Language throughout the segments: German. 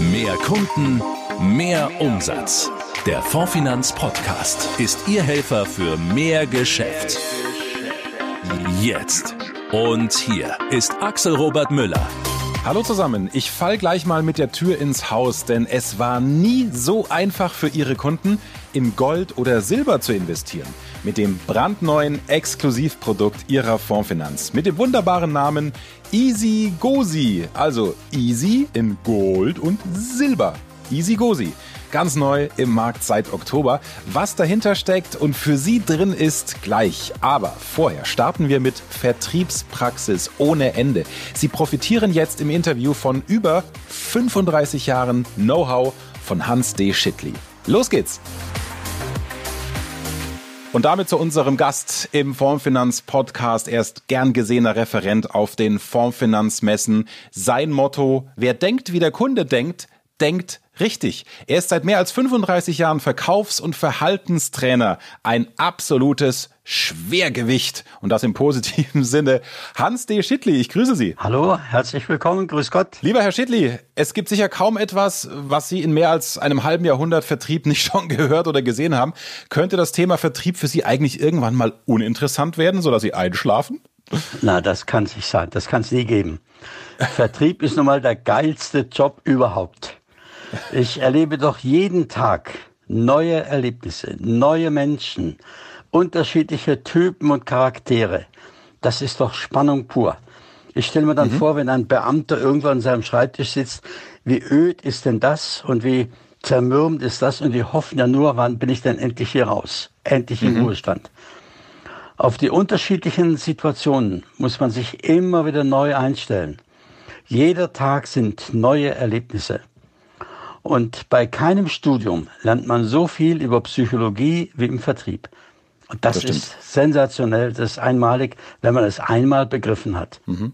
Mehr Kunden, mehr Umsatz. Der Fondfinanz Podcast ist Ihr Helfer für mehr Geschäft. Jetzt. Und hier ist Axel Robert Müller. Hallo zusammen, ich fall gleich mal mit der Tür ins Haus, denn es war nie so einfach für Ihre Kunden, in Gold oder Silber zu investieren. Mit dem brandneuen Exklusivprodukt Ihrer Fondsfinanz. Mit dem wunderbaren Namen Easy Gosi. Also Easy in Gold und Silber. Easy Gosi. Ganz neu im Markt seit Oktober. Was dahinter steckt und für Sie drin ist, gleich. Aber vorher starten wir mit Vertriebspraxis ohne Ende. Sie profitieren jetzt im Interview von über 35 Jahren Know-how von Hans D. Schittli. Los geht's! Und damit zu unserem Gast im Formfinanz-Podcast. Er ist gern gesehener Referent auf den Formfinanzmessen. Sein Motto, wer denkt, wie der Kunde denkt, denkt richtig. Er ist seit mehr als 35 Jahren Verkaufs- und Verhaltenstrainer. Ein absolutes Schwergewicht. Und das im positiven Sinne. Hans D. Schittli, ich grüße Sie. Hallo, herzlich willkommen, grüß Gott. Lieber Herr Schittli, es gibt sicher kaum etwas, was Sie in mehr als einem halben Jahrhundert Vertrieb nicht schon gehört oder gesehen haben. Könnte das Thema Vertrieb für Sie eigentlich irgendwann mal uninteressant werden, sodass Sie einschlafen? Na, das kann es nicht sein. Das kann es nie geben. Vertrieb ist nun mal der geilste Job überhaupt. Ich erlebe doch jeden Tag neue Erlebnisse, neue Menschen, unterschiedliche Typen und Charaktere. Das ist doch Spannung pur. Ich stelle mir dann mhm. vor, wenn ein Beamter irgendwann an seinem Schreibtisch sitzt, wie öd ist denn das und wie zermürbt ist das und die hoffen ja nur, wann bin ich denn endlich hier raus, endlich im mhm. Ruhestand. Auf die unterschiedlichen Situationen muss man sich immer wieder neu einstellen. Jeder Tag sind neue Erlebnisse. Und bei keinem Studium lernt man so viel über Psychologie wie im Vertrieb. Und das, das ist sensationell, das ist einmalig, wenn man es einmal begriffen hat. Mhm.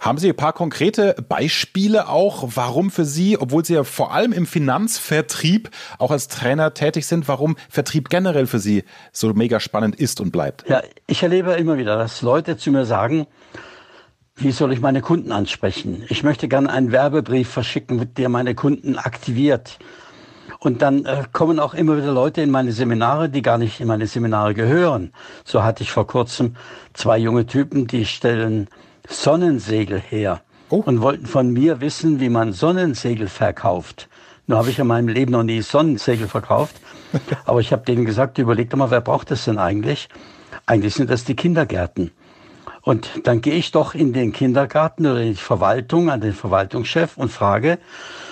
Haben Sie ein paar konkrete Beispiele auch, warum für Sie, obwohl Sie ja vor allem im Finanzvertrieb auch als Trainer tätig sind, warum Vertrieb generell für Sie so mega spannend ist und bleibt? Ja, ich erlebe immer wieder, dass Leute zu mir sagen, wie soll ich meine Kunden ansprechen? Ich möchte gerne einen Werbebrief verschicken, der meine Kunden aktiviert. Und dann äh, kommen auch immer wieder Leute in meine Seminare, die gar nicht in meine Seminare gehören. So hatte ich vor kurzem zwei junge Typen, die stellen Sonnensegel her oh. und wollten von mir wissen, wie man Sonnensegel verkauft. Nur habe ich in meinem Leben noch nie Sonnensegel verkauft. Aber ich habe denen gesagt, überleg doch mal, wer braucht das denn eigentlich? Eigentlich sind das die Kindergärten. Und dann gehe ich doch in den Kindergarten oder in die Verwaltung, an den Verwaltungschef und frage,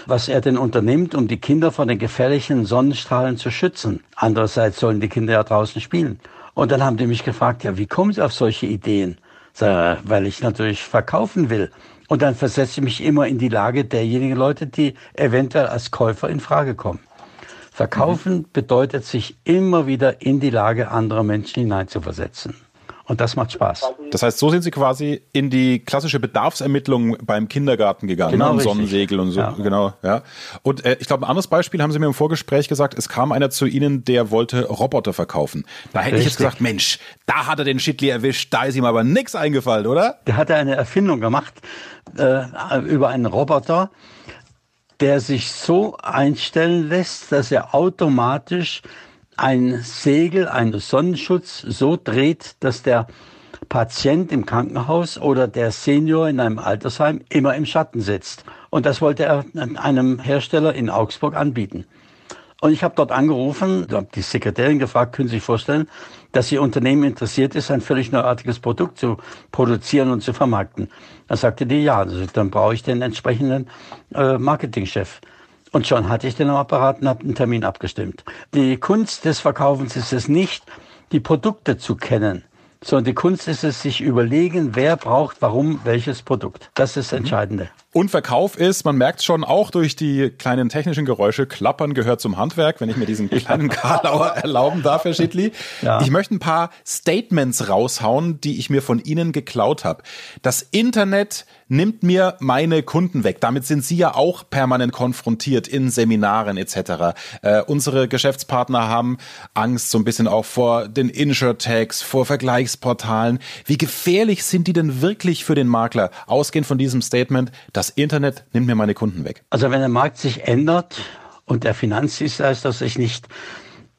was er denn unternimmt, um die Kinder von den gefährlichen Sonnenstrahlen zu schützen. Andererseits sollen die Kinder ja draußen spielen. Und dann haben die mich gefragt, ja, wie kommen Sie auf solche Ideen? Sag, weil ich natürlich verkaufen will. Und dann versetze ich mich immer in die Lage derjenigen Leute, die eventuell als Käufer in Frage kommen. Verkaufen mhm. bedeutet, sich immer wieder in die Lage anderer Menschen hineinzuversetzen. Und das macht Spaß. Das heißt, so sind Sie quasi in die klassische Bedarfsermittlung beim Kindergarten gegangen, genau, ne? Sonnensegel und so, ja. genau, ja. Und äh, ich glaube, ein anderes Beispiel haben Sie mir im Vorgespräch gesagt, es kam einer zu Ihnen, der wollte Roboter verkaufen. Da hätte Richtig. ich jetzt gesagt, Mensch, da hat er den Schittli erwischt, da ist ihm aber nichts eingefallen, oder? Der hat eine Erfindung gemacht äh, über einen Roboter, der sich so einstellen lässt, dass er automatisch ein Segel, ein Sonnenschutz so dreht, dass der Patient im Krankenhaus oder der Senior in einem Altersheim immer im Schatten sitzt. Und das wollte er einem Hersteller in Augsburg anbieten. Und ich habe dort angerufen, habe die Sekretärin gefragt, können Sie sich vorstellen, dass Ihr Unternehmen interessiert ist, ein völlig neuartiges Produkt zu produzieren und zu vermarkten. Da sagte die, ja, also dann brauche ich den entsprechenden äh, Marketingchef. Und schon hatte ich den Apparat und habe einen Termin abgestimmt. Die Kunst des Verkaufens ist es nicht, die Produkte zu kennen, sondern die Kunst ist es, sich überlegen, wer braucht warum welches Produkt. Das ist das mhm. Entscheidende. Und Verkauf ist, man merkt schon auch durch die kleinen technischen Geräusche, Klappern gehört zum Handwerk, wenn ich mir diesen kleinen Karlauer erlauben darf, Herr Schittli. Ja. Ich möchte ein paar Statements raushauen, die ich mir von Ihnen geklaut habe. Das Internet nimmt mir meine Kunden weg. Damit sind Sie ja auch permanent konfrontiert in Seminaren etc. Äh, unsere Geschäftspartner haben Angst so ein bisschen auch vor den Insurtechs, vor Vergleichsportalen. Wie gefährlich sind die denn wirklich für den Makler? Ausgehend von diesem Statement, das Internet nimmt mir meine Kunden weg? Also wenn der Markt sich ändert und der Finanzdienstleister sich nicht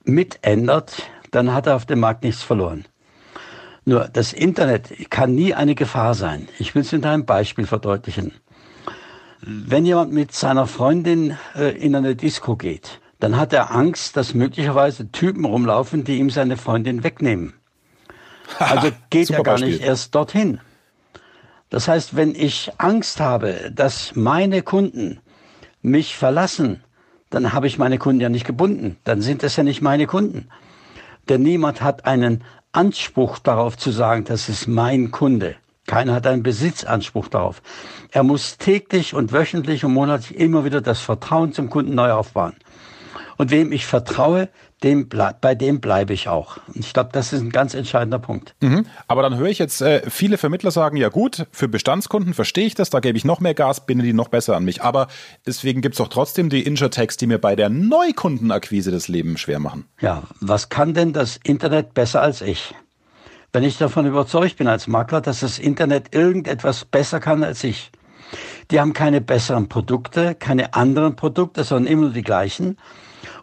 mitändert, dann hat er auf dem Markt nichts verloren. Nur das Internet kann nie eine Gefahr sein. Ich will es mit einem Beispiel verdeutlichen. Wenn jemand mit seiner Freundin äh, in eine Disco geht, dann hat er Angst, dass möglicherweise Typen rumlaufen, die ihm seine Freundin wegnehmen. Also geht er gar Beispiel. nicht erst dorthin. Das heißt, wenn ich Angst habe, dass meine Kunden mich verlassen, dann habe ich meine Kunden ja nicht gebunden. Dann sind es ja nicht meine Kunden. Denn niemand hat einen Anspruch darauf zu sagen, das ist mein Kunde. Keiner hat einen Besitzanspruch darauf. Er muss täglich und wöchentlich und monatlich immer wieder das Vertrauen zum Kunden neu aufbauen. Und wem ich vertraue, dem bei dem bleibe ich auch. Ich glaube, das ist ein ganz entscheidender Punkt. Mhm. Aber dann höre ich jetzt äh, viele Vermittler sagen, ja gut, für Bestandskunden verstehe ich das, da gebe ich noch mehr Gas, binde die noch besser an mich. Aber deswegen gibt es doch trotzdem die Insurtechs, die mir bei der Neukundenakquise das Leben schwer machen. Ja, was kann denn das Internet besser als ich? Wenn ich davon überzeugt bin als Makler, dass das Internet irgendetwas besser kann als ich. Die haben keine besseren Produkte, keine anderen Produkte, sondern immer nur die gleichen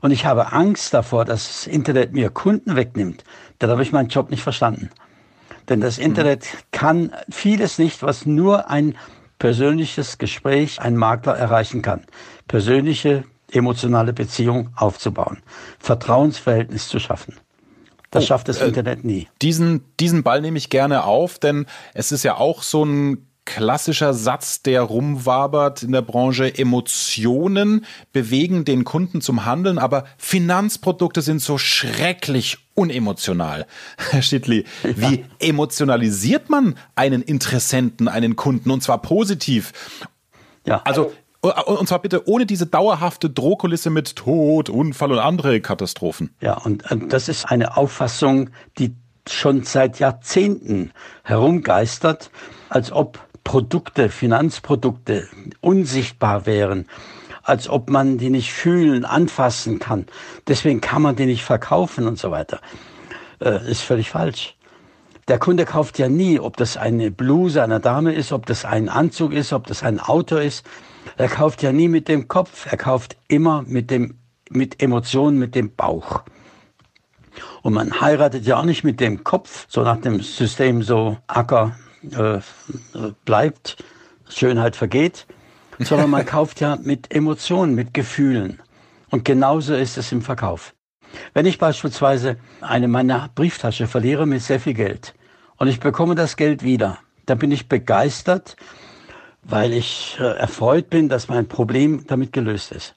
und ich habe Angst davor, dass das Internet mir Kunden wegnimmt, dann habe ich meinen Job nicht verstanden. Denn das Internet mhm. kann vieles nicht, was nur ein persönliches Gespräch ein Makler erreichen kann. Persönliche, emotionale Beziehung aufzubauen, Vertrauensverhältnis zu schaffen. Das oh, schafft das äh, Internet nie. Diesen, diesen Ball nehme ich gerne auf, denn es ist ja auch so ein klassischer Satz, der rumwabert in der Branche. Emotionen bewegen den Kunden zum Handeln, aber Finanzprodukte sind so schrecklich unemotional. Herr Schittli, wie emotionalisiert man einen Interessenten, einen Kunden und zwar positiv? Ja. Also und zwar bitte ohne diese dauerhafte Drohkulisse mit Tod, Unfall und andere Katastrophen. Ja, und das ist eine Auffassung, die schon seit Jahrzehnten herumgeistert, als ob Produkte, Finanzprodukte unsichtbar wären, als ob man die nicht fühlen, anfassen kann. Deswegen kann man die nicht verkaufen und so weiter. Äh, ist völlig falsch. Der Kunde kauft ja nie, ob das eine Bluse einer Dame ist, ob das ein Anzug ist, ob das ein Auto ist. Er kauft ja nie mit dem Kopf, er kauft immer mit dem, mit Emotionen, mit dem Bauch. Und man heiratet ja auch nicht mit dem Kopf, so nach dem System so Acker, äh, bleibt, Schönheit vergeht, sondern man kauft ja mit Emotionen, mit Gefühlen. Und genauso ist es im Verkauf. Wenn ich beispielsweise eine meiner Brieftasche verliere mit sehr viel Geld und ich bekomme das Geld wieder, dann bin ich begeistert, weil ich äh, erfreut bin, dass mein Problem damit gelöst ist.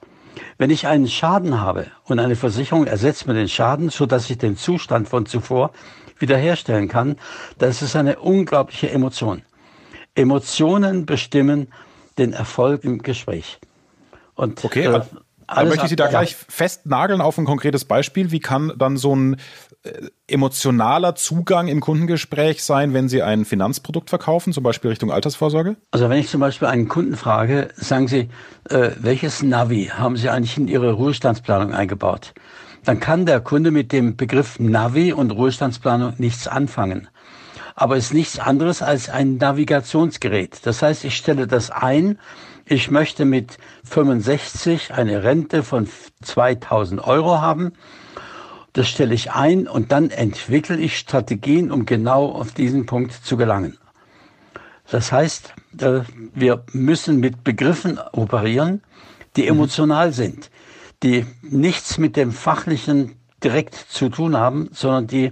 Wenn ich einen Schaden habe und eine Versicherung ersetzt mir den Schaden, so dass ich den Zustand von zuvor wiederherstellen kann, das ist eine unglaubliche Emotion. Emotionen bestimmen den Erfolg im Gespräch. Und, okay, äh, da möchte ich Sie da ja. gleich festnageln auf ein konkretes Beispiel. Wie kann dann so ein äh, emotionaler Zugang im Kundengespräch sein, wenn Sie ein Finanzprodukt verkaufen, zum Beispiel Richtung Altersvorsorge? Also wenn ich zum Beispiel einen Kunden frage, sagen Sie, äh, welches Navi haben Sie eigentlich in Ihre Ruhestandsplanung eingebaut? dann kann der Kunde mit dem Begriff Navi und Ruhestandsplanung nichts anfangen. Aber es ist nichts anderes als ein Navigationsgerät. Das heißt, ich stelle das ein, ich möchte mit 65 eine Rente von 2000 Euro haben. Das stelle ich ein und dann entwickle ich Strategien, um genau auf diesen Punkt zu gelangen. Das heißt, äh, wir müssen mit Begriffen operieren, die mhm. emotional sind die nichts mit dem Fachlichen direkt zu tun haben, sondern die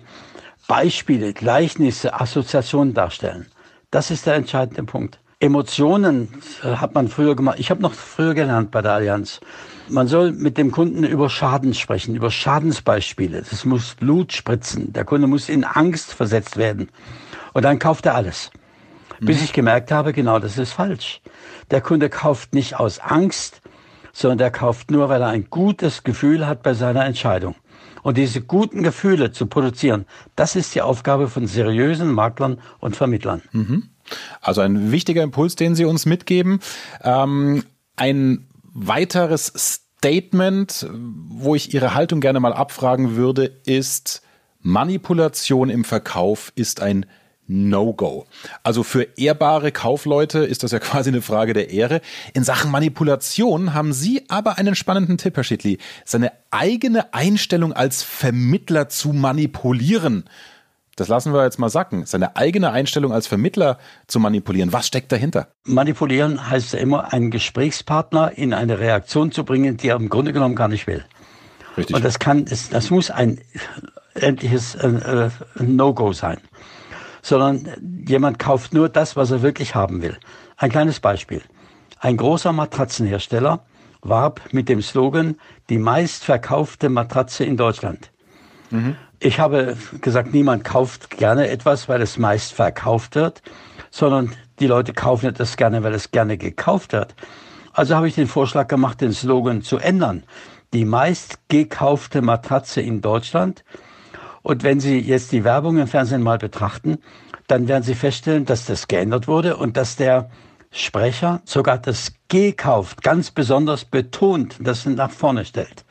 Beispiele, Gleichnisse, Assoziationen darstellen. Das ist der entscheidende Punkt. Emotionen äh, hat man früher gemacht. Ich habe noch früher gelernt bei der Allianz. Man soll mit dem Kunden über Schaden sprechen, über Schadensbeispiele. Das muss Blut spritzen. Der Kunde muss in Angst versetzt werden. Und dann kauft er alles. Bis mhm. ich gemerkt habe, genau das ist falsch. Der Kunde kauft nicht aus Angst, sondern der kauft nur, weil er ein gutes Gefühl hat bei seiner Entscheidung. Und diese guten Gefühle zu produzieren, das ist die Aufgabe von seriösen Maklern und Vermittlern. Mhm. Also ein wichtiger Impuls, den Sie uns mitgeben. Ähm, ein weiteres Statement, wo ich Ihre Haltung gerne mal abfragen würde, ist, Manipulation im Verkauf ist ein No-Go. Also für ehrbare Kaufleute ist das ja quasi eine Frage der Ehre. In Sachen Manipulation haben Sie aber einen spannenden Tipp, Herr Schittli. Seine eigene Einstellung als Vermittler zu manipulieren. Das lassen wir jetzt mal sacken. Seine eigene Einstellung als Vermittler zu manipulieren. Was steckt dahinter? Manipulieren heißt ja immer, einen Gesprächspartner in eine Reaktion zu bringen, die er im Grunde genommen gar nicht will. Richtig. Und das kann, das muss ein endliches äh, äh, No-Go sein. Sondern jemand kauft nur das, was er wirklich haben will. Ein kleines Beispiel. Ein großer Matratzenhersteller warb mit dem Slogan, die meistverkaufte Matratze in Deutschland. Mhm. Ich habe gesagt, niemand kauft gerne etwas, weil es meist verkauft wird, sondern die Leute kaufen das gerne, weil es gerne gekauft wird. Also habe ich den Vorschlag gemacht, den Slogan zu ändern. Die meist gekaufte Matratze in Deutschland. Und wenn Sie jetzt die Werbung im Fernsehen mal betrachten, dann werden Sie feststellen, dass das geändert wurde und dass der Sprecher sogar das gekauft ganz besonders betont, das nach vorne stellt.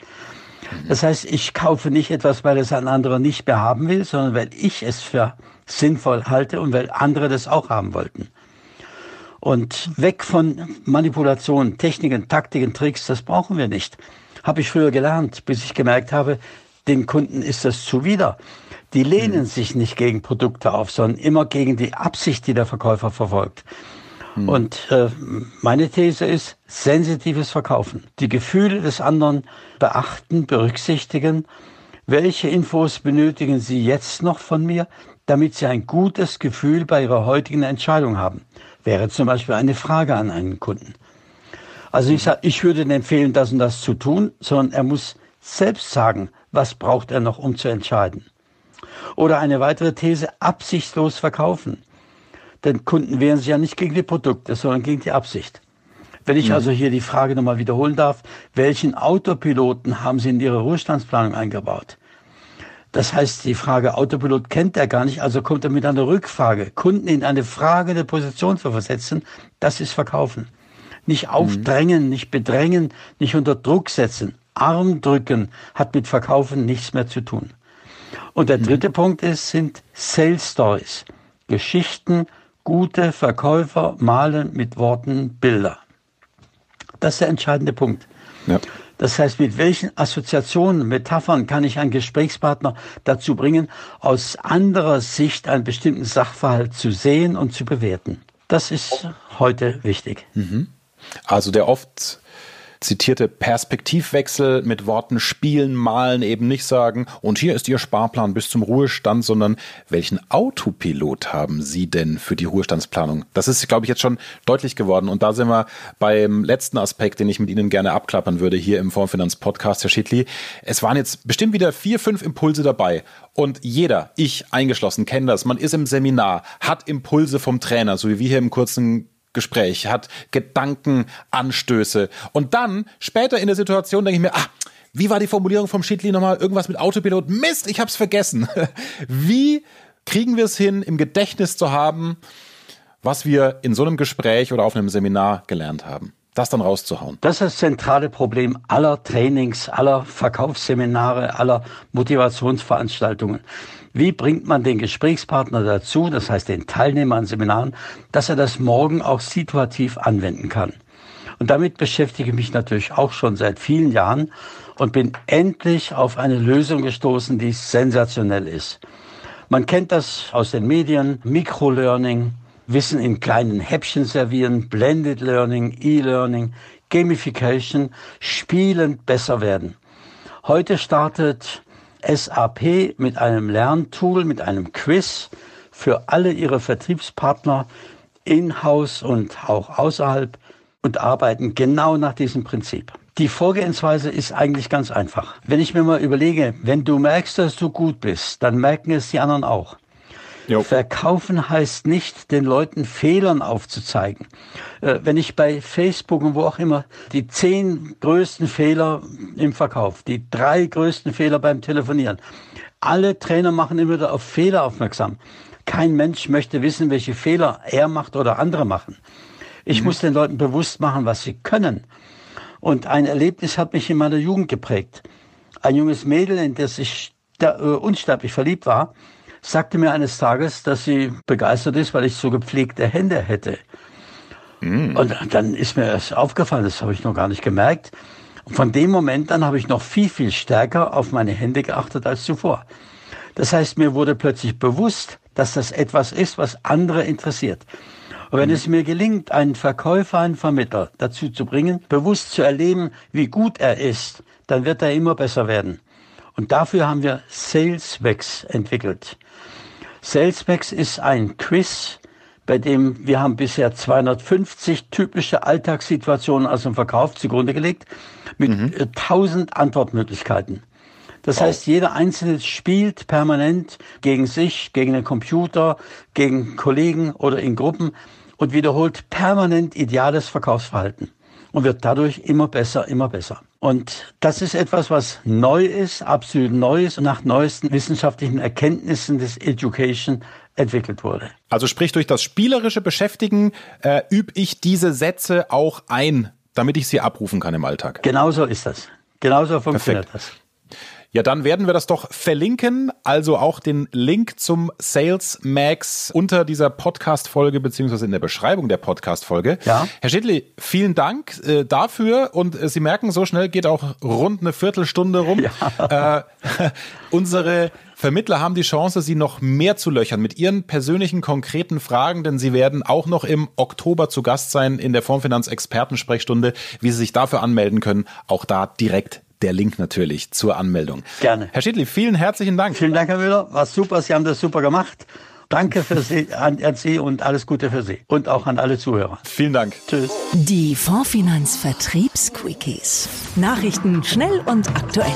Das heißt, ich kaufe nicht etwas, weil es ein anderer nicht mehr haben will, sondern weil ich es für sinnvoll halte und weil andere das auch haben wollten. Und weg von Manipulationen, Techniken, Taktiken, Tricks, das brauchen wir nicht. Habe ich früher gelernt, bis ich gemerkt habe, den Kunden ist das zuwider. Die lehnen mhm. sich nicht gegen Produkte auf, sondern immer gegen die Absicht, die der Verkäufer verfolgt. Mhm. Und äh, meine These ist, sensitives Verkaufen. Die Gefühle des anderen beachten, berücksichtigen. Welche Infos benötigen Sie jetzt noch von mir, damit Sie ein gutes Gefühl bei Ihrer heutigen Entscheidung haben? Wäre zum Beispiel eine Frage an einen Kunden. Also ich sage, ich würde empfehlen, das und das zu tun, sondern er muss selbst sagen, was braucht er noch, um zu entscheiden. Oder eine weitere These, absichtslos verkaufen. Denn Kunden wehren sich ja nicht gegen die Produkte, sondern gegen die Absicht. Wenn ich mhm. also hier die Frage nochmal wiederholen darf, welchen Autopiloten haben Sie in Ihre Ruhestandsplanung eingebaut? Das heißt, die Frage Autopilot kennt er gar nicht, also kommt er mit einer Rückfrage. Kunden in eine fragende Position zu versetzen, das ist Verkaufen. Nicht mhm. aufdrängen, mhm. nicht bedrängen, nicht unter Druck setzen. Arm drücken hat mit Verkaufen nichts mehr zu tun. Und der mhm. dritte mhm. Punkt ist, sind Sales Stories. Geschichten, Gute Verkäufer malen mit Worten Bilder. Das ist der entscheidende Punkt. Ja. Das heißt, mit welchen Assoziationen, Metaphern kann ich einen Gesprächspartner dazu bringen, aus anderer Sicht einen bestimmten Sachverhalt zu sehen und zu bewerten? Das ist heute wichtig. Mhm. Also der oft zitierte Perspektivwechsel mit Worten spielen, malen, eben nicht sagen, und hier ist Ihr Sparplan bis zum Ruhestand, sondern welchen Autopilot haben Sie denn für die Ruhestandsplanung? Das ist, glaube ich, jetzt schon deutlich geworden. Und da sind wir beim letzten Aspekt, den ich mit Ihnen gerne abklappern würde hier im Fondsfinanz-Podcast, Herr Schittli. Es waren jetzt bestimmt wieder vier, fünf Impulse dabei. Und jeder, ich eingeschlossen, kennt das. Man ist im Seminar, hat Impulse vom Trainer, so wie wir hier im kurzen Gespräch, hat Gedankenanstöße. Und dann, später in der Situation, denke ich mir, ah, wie war die Formulierung vom Schiedli nochmal? Irgendwas mit Autopilot? Mist, ich hab's vergessen. Wie kriegen wir es hin, im Gedächtnis zu haben, was wir in so einem Gespräch oder auf einem Seminar gelernt haben? Das dann rauszuhauen. Das ist das zentrale Problem aller Trainings, aller Verkaufsseminare, aller Motivationsveranstaltungen. Wie bringt man den Gesprächspartner dazu, das heißt den Teilnehmer an Seminaren, dass er das morgen auch situativ anwenden kann? Und damit beschäftige ich mich natürlich auch schon seit vielen Jahren und bin endlich auf eine Lösung gestoßen, die sensationell ist. Man kennt das aus den Medien, Microlearning, Wissen in kleinen Häppchen servieren, Blended Learning, E-Learning, Gamification, spielend besser werden. Heute startet SAP mit einem Lerntool, mit einem Quiz für alle ihre Vertriebspartner in-house und auch außerhalb und arbeiten genau nach diesem Prinzip. Die Vorgehensweise ist eigentlich ganz einfach. Wenn ich mir mal überlege, wenn du merkst, dass du gut bist, dann merken es die anderen auch. Jo. Verkaufen heißt nicht, den Leuten Fehlern aufzuzeigen. Äh, wenn ich bei Facebook und wo auch immer die zehn größten Fehler im Verkauf, die drei größten Fehler beim Telefonieren, alle Trainer machen immer wieder auf Fehler aufmerksam. Kein Mensch möchte wissen, welche Fehler er macht oder andere machen. Ich mhm. muss den Leuten bewusst machen, was sie können. Und ein Erlebnis hat mich in meiner Jugend geprägt. Ein junges Mädel, in das ich äh, unsterblich verliebt war, sagte mir eines Tages, dass sie begeistert ist, weil ich so gepflegte Hände hätte. Mm. Und dann ist mir das aufgefallen, das habe ich noch gar nicht gemerkt. Und von dem Moment an habe ich noch viel, viel stärker auf meine Hände geachtet als zuvor. Das heißt, mir wurde plötzlich bewusst, dass das etwas ist, was andere interessiert. Und wenn mhm. es mir gelingt, einen Verkäufer, einen Vermittler dazu zu bringen, bewusst zu erleben, wie gut er ist, dann wird er immer besser werden. Und dafür haben wir SalesWex entwickelt. SalesWex ist ein Quiz, bei dem wir haben bisher 250 typische Alltagssituationen aus dem Verkauf zugrunde gelegt mit mhm. 1000 äh, Antwortmöglichkeiten. Das wow. heißt, jeder Einzelne spielt permanent gegen sich, gegen den Computer, gegen Kollegen oder in Gruppen und wiederholt permanent ideales Verkaufsverhalten und wird dadurch immer besser, immer besser. Und das ist etwas, was neu ist, absolut neu ist und nach neuesten wissenschaftlichen Erkenntnissen des Education entwickelt wurde. Also sprich, durch das spielerische Beschäftigen äh, übe ich diese Sätze auch ein, damit ich sie abrufen kann im Alltag. Genauso ist das. Genauso funktioniert Perfekt. das. Ja, dann werden wir das doch verlinken, also auch den Link zum Sales Max unter dieser Podcast-Folge beziehungsweise in der Beschreibung der Podcast-Folge. Ja. Herr Schidli, vielen Dank äh, dafür und äh, Sie merken, so schnell geht auch rund eine Viertelstunde rum. Ja. Äh, unsere Vermittler haben die Chance, Sie noch mehr zu löchern mit Ihren persönlichen konkreten Fragen, denn Sie werden auch noch im Oktober zu Gast sein in der Fondsfinanz Expertensprechstunde. Wie Sie sich dafür anmelden können, auch da direkt der Link natürlich zur Anmeldung. Gerne. Herr Schiedli, vielen herzlichen Dank. Vielen Dank, Herr Müller. War super. Sie haben das super gemacht. Danke für Sie, an, an Sie und alles Gute für Sie. Und auch an alle Zuhörer. Vielen Dank. Tschüss. Die Fondsfinanz Vertriebsquickies. Nachrichten schnell und aktuell.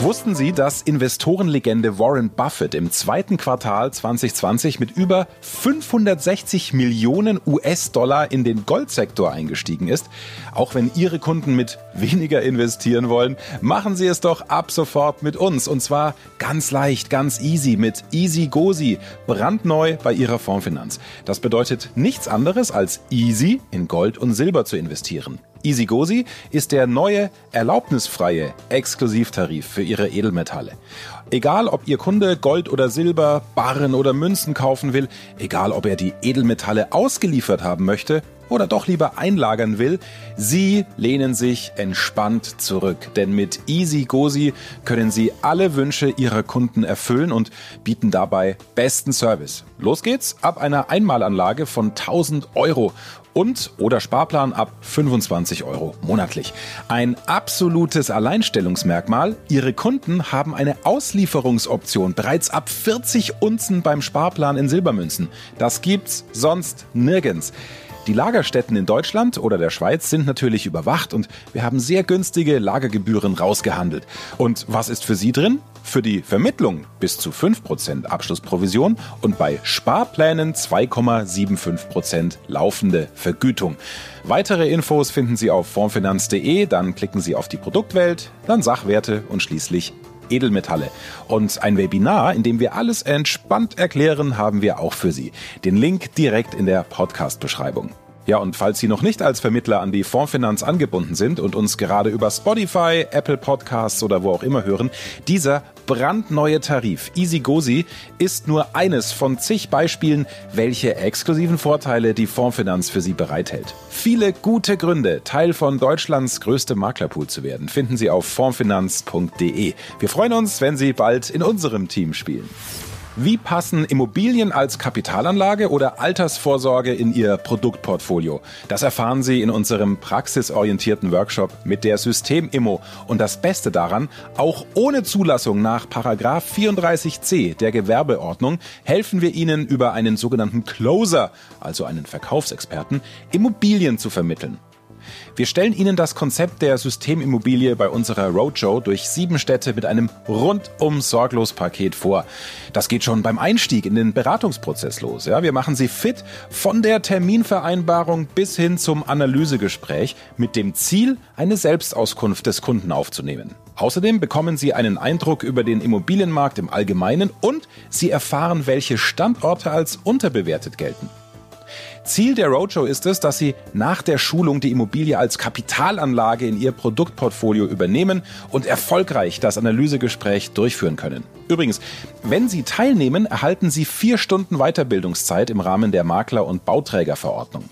Wussten Sie, dass Investorenlegende Warren Buffett im zweiten Quartal 2020 mit über 560 Millionen US-Dollar in den Goldsektor eingestiegen ist? Auch wenn Ihre Kunden mit weniger investieren wollen, machen Sie es doch ab sofort mit uns. Und zwar ganz leicht, ganz easy mit Easy Gozi, brandneu bei Ihrer Fondsfinanz. Das bedeutet nichts anderes als easy in Gold und Silber zu investieren. EasyGozi ist der neue, erlaubnisfreie Exklusivtarif für Ihre Edelmetalle. Egal, ob Ihr Kunde Gold oder Silber, Barren oder Münzen kaufen will, egal, ob er die Edelmetalle ausgeliefert haben möchte oder doch lieber einlagern will, Sie lehnen sich entspannt zurück. Denn mit EasyGozi können Sie alle Wünsche Ihrer Kunden erfüllen und bieten dabei besten Service. Los geht's ab einer Einmalanlage von 1000 Euro und oder Sparplan ab 25 Euro monatlich. Ein absolutes Alleinstellungsmerkmal. Ihre Kunden haben eine Auslieferungsoption bereits ab 40 Unzen beim Sparplan in Silbermünzen. Das gibt's sonst nirgends. Die Lagerstätten in Deutschland oder der Schweiz sind natürlich überwacht und wir haben sehr günstige Lagergebühren rausgehandelt. Und was ist für Sie drin? Für die Vermittlung bis zu 5% Abschlussprovision und bei Sparplänen 2,75% laufende Vergütung. Weitere Infos finden Sie auf fondfinanz.de, dann klicken Sie auf die Produktwelt, dann Sachwerte und schließlich Edelmetalle. Und ein Webinar, in dem wir alles entspannt erklären, haben wir auch für Sie. Den Link direkt in der Podcast-Beschreibung. Ja, und falls Sie noch nicht als Vermittler an die Fondsfinanz angebunden sind und uns gerade über Spotify, Apple Podcasts oder wo auch immer hören, dieser brandneue Tarif EasyGozi ist nur eines von zig Beispielen, welche exklusiven Vorteile die Fondsfinanz für Sie bereithält. Viele gute Gründe, Teil von Deutschlands größtem Maklerpool zu werden, finden Sie auf fondsfinanz.de. Wir freuen uns, wenn Sie bald in unserem Team spielen. Wie passen Immobilien als Kapitalanlage oder Altersvorsorge in Ihr Produktportfolio? Das erfahren Sie in unserem praxisorientierten Workshop mit der Systemimmo. Und das Beste daran, auch ohne Zulassung nach 34c der Gewerbeordnung helfen wir Ihnen über einen sogenannten Closer, also einen Verkaufsexperten, Immobilien zu vermitteln. Wir stellen Ihnen das Konzept der Systemimmobilie bei unserer Roadshow durch sieben Städte mit einem rundum sorglos Paket vor. Das geht schon beim Einstieg in den Beratungsprozess los. Ja, wir machen Sie fit von der Terminvereinbarung bis hin zum Analysegespräch mit dem Ziel, eine Selbstauskunft des Kunden aufzunehmen. Außerdem bekommen Sie einen Eindruck über den Immobilienmarkt im Allgemeinen und Sie erfahren, welche Standorte als unterbewertet gelten. Ziel der Roadshow ist es, dass Sie nach der Schulung die Immobilie als Kapitalanlage in Ihr Produktportfolio übernehmen und erfolgreich das Analysegespräch durchführen können. Übrigens, wenn Sie teilnehmen, erhalten Sie vier Stunden Weiterbildungszeit im Rahmen der Makler- und Bauträgerverordnung.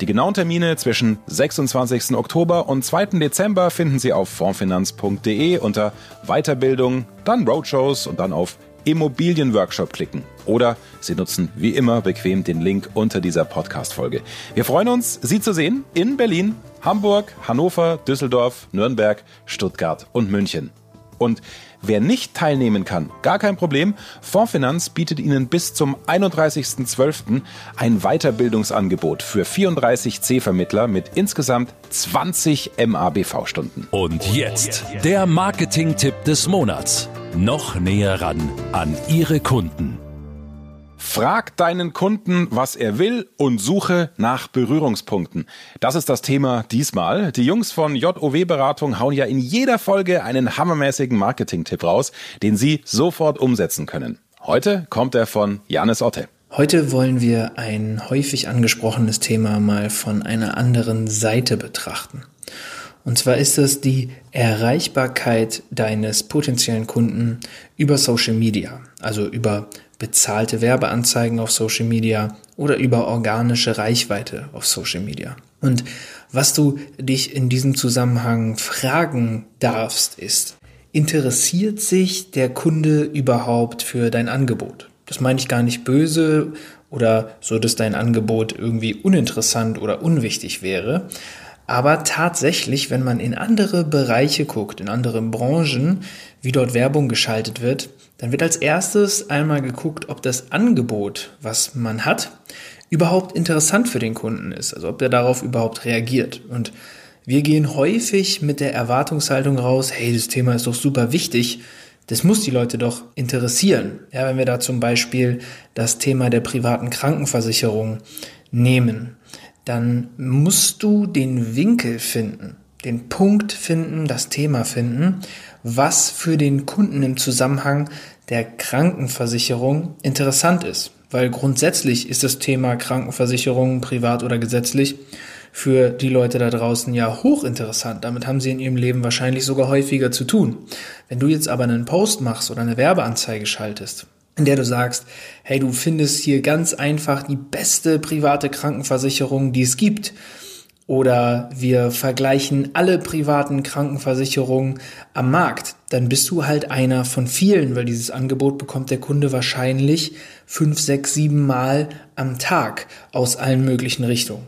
Die genauen Termine zwischen 26. Oktober und 2. Dezember finden Sie auf fondfinanz.de unter Weiterbildung, dann Roadshows und dann auf Immobilienworkshop klicken. Oder Sie nutzen wie immer bequem den Link unter dieser Podcast-Folge. Wir freuen uns, Sie zu sehen in Berlin, Hamburg, Hannover, Düsseldorf, Nürnberg, Stuttgart und München. Und wer nicht teilnehmen kann, gar kein Problem. Fondsfinanz bietet Ihnen bis zum 31.12. ein Weiterbildungsangebot für 34 C-Vermittler mit insgesamt 20 MABV-Stunden. Und jetzt der Marketing-Tipp des Monats. Noch näher ran an Ihre Kunden. Frag deinen Kunden, was er will und suche nach Berührungspunkten. Das ist das Thema diesmal. Die Jungs von JOW Beratung hauen ja in jeder Folge einen hammermäßigen Marketing-Tipp raus, den Sie sofort umsetzen können. Heute kommt er von Janis Otte. Heute wollen wir ein häufig angesprochenes Thema mal von einer anderen Seite betrachten. Und zwar ist es die Erreichbarkeit deines potenziellen Kunden über Social Media, also über bezahlte Werbeanzeigen auf Social Media oder über organische Reichweite auf Social Media. Und was du dich in diesem Zusammenhang fragen darfst, ist, interessiert sich der Kunde überhaupt für dein Angebot? Das meine ich gar nicht böse oder so, dass dein Angebot irgendwie uninteressant oder unwichtig wäre. Aber tatsächlich, wenn man in andere Bereiche guckt, in andere Branchen, wie dort Werbung geschaltet wird, dann wird als erstes einmal geguckt, ob das Angebot, was man hat, überhaupt interessant für den Kunden ist, also ob er darauf überhaupt reagiert. Und wir gehen häufig mit der Erwartungshaltung raus, hey, das Thema ist doch super wichtig, das muss die Leute doch interessieren. Ja, wenn wir da zum Beispiel das Thema der privaten Krankenversicherung nehmen, dann musst du den Winkel finden, den Punkt finden, das Thema finden, was für den Kunden im Zusammenhang der Krankenversicherung interessant ist. Weil grundsätzlich ist das Thema Krankenversicherung, privat oder gesetzlich, für die Leute da draußen ja hochinteressant. Damit haben sie in ihrem Leben wahrscheinlich sogar häufiger zu tun. Wenn du jetzt aber einen Post machst oder eine Werbeanzeige schaltest, in der du sagst, hey, du findest hier ganz einfach die beste private Krankenversicherung, die es gibt, oder wir vergleichen alle privaten Krankenversicherungen am Markt, dann bist du halt einer von vielen, weil dieses Angebot bekommt der Kunde wahrscheinlich fünf, sechs, sieben Mal am Tag aus allen möglichen Richtungen.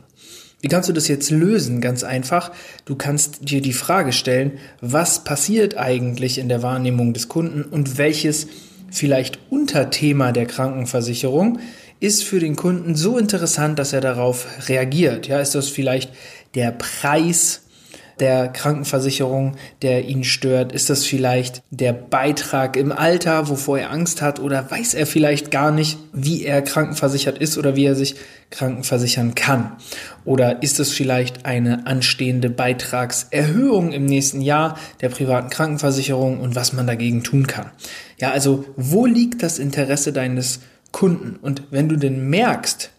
Wie kannst du das jetzt lösen? Ganz einfach. Du kannst dir die Frage stellen, was passiert eigentlich in der Wahrnehmung des Kunden und welches vielleicht Unterthema der Krankenversicherung ist für den Kunden so interessant, dass er darauf reagiert? Ja, ist das vielleicht der Preis der Krankenversicherung, der ihn stört? Ist das vielleicht der Beitrag im Alter, wovor er Angst hat? Oder weiß er vielleicht gar nicht, wie er krankenversichert ist oder wie er sich krankenversichern kann? Oder ist es vielleicht eine anstehende Beitragserhöhung im nächsten Jahr der privaten Krankenversicherung und was man dagegen tun kann? Ja, also wo liegt das Interesse deines Kunden. Und wenn du denn merkst,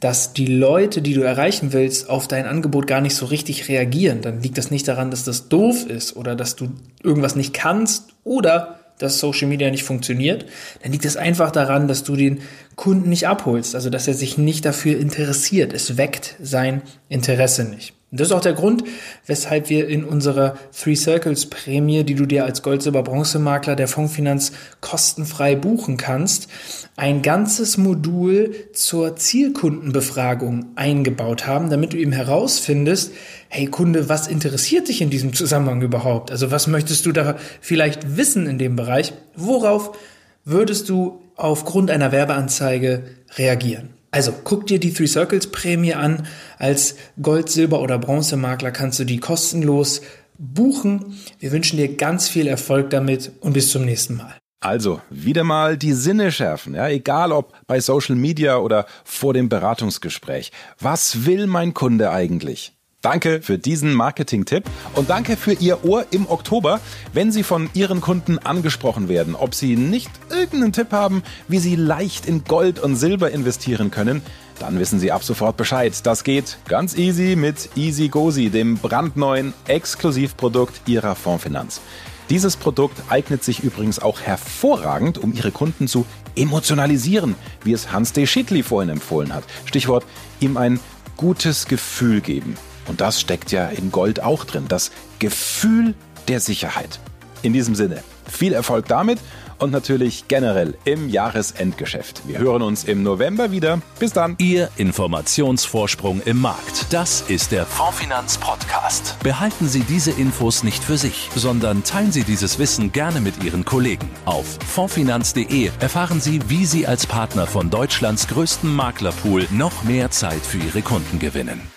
dass die Leute, die du erreichen willst, auf dein Angebot gar nicht so richtig reagieren, dann liegt das nicht daran, dass das doof ist oder dass du irgendwas nicht kannst oder dass Social Media nicht funktioniert, dann liegt es einfach daran, dass du den Kunden nicht abholst, also dass er sich nicht dafür interessiert. Es weckt sein Interesse nicht. Und das ist auch der Grund, weshalb wir in unserer Three Circles Prämie, die du dir als Gold, Silber, Bronze Makler der Fondsfinanz kostenfrei buchen kannst, ein ganzes Modul zur Zielkundenbefragung eingebaut haben, damit du eben herausfindest, hey Kunde, was interessiert dich in diesem Zusammenhang überhaupt? Also was möchtest du da vielleicht wissen in dem Bereich? Worauf würdest du aufgrund einer Werbeanzeige reagieren? Also guck dir die Three Circles Prämie an. Als Gold, Silber oder Bronzemakler kannst du die kostenlos buchen. Wir wünschen dir ganz viel Erfolg damit und bis zum nächsten Mal. Also, wieder mal die Sinne schärfen, ja, egal ob bei Social Media oder vor dem Beratungsgespräch. Was will mein Kunde eigentlich? Danke für diesen Marketing-Tipp und danke für Ihr Ohr im Oktober, wenn Sie von Ihren Kunden angesprochen werden, ob Sie nicht irgendeinen Tipp haben, wie Sie leicht in Gold und Silber investieren können. Dann wissen Sie ab sofort Bescheid. Das geht ganz easy mit Easy Gozi, dem brandneuen Exklusivprodukt Ihrer Fondsfinanz. Dieses Produkt eignet sich übrigens auch hervorragend, um Ihre Kunden zu emotionalisieren, wie es Hans de Schittli vorhin empfohlen hat. Stichwort, ihm ein gutes Gefühl geben. Und das steckt ja in Gold auch drin, das Gefühl der Sicherheit. In diesem Sinne, viel Erfolg damit und natürlich generell im Jahresendgeschäft. Wir hören uns im November wieder. Bis dann. Ihr Informationsvorsprung im Markt. Das ist der Fondfinanz Podcast. Behalten Sie diese Infos nicht für sich, sondern teilen Sie dieses Wissen gerne mit Ihren Kollegen. Auf fondfinanz.de erfahren Sie, wie Sie als Partner von Deutschlands größten Maklerpool noch mehr Zeit für Ihre Kunden gewinnen.